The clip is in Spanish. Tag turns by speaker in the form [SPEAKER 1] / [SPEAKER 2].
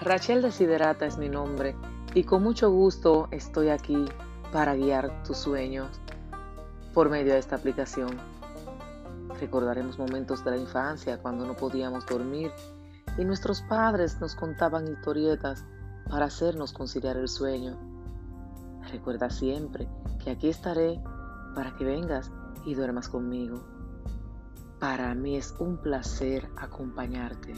[SPEAKER 1] Rachel Desiderata es mi nombre y con mucho gusto estoy aquí para guiar tus sueños por medio de esta aplicación. Recordaremos momentos de la infancia cuando no podíamos dormir y nuestros padres nos contaban historietas para hacernos conciliar el sueño. Recuerda siempre que aquí estaré para que vengas y duermas conmigo. Para mí es un placer acompañarte.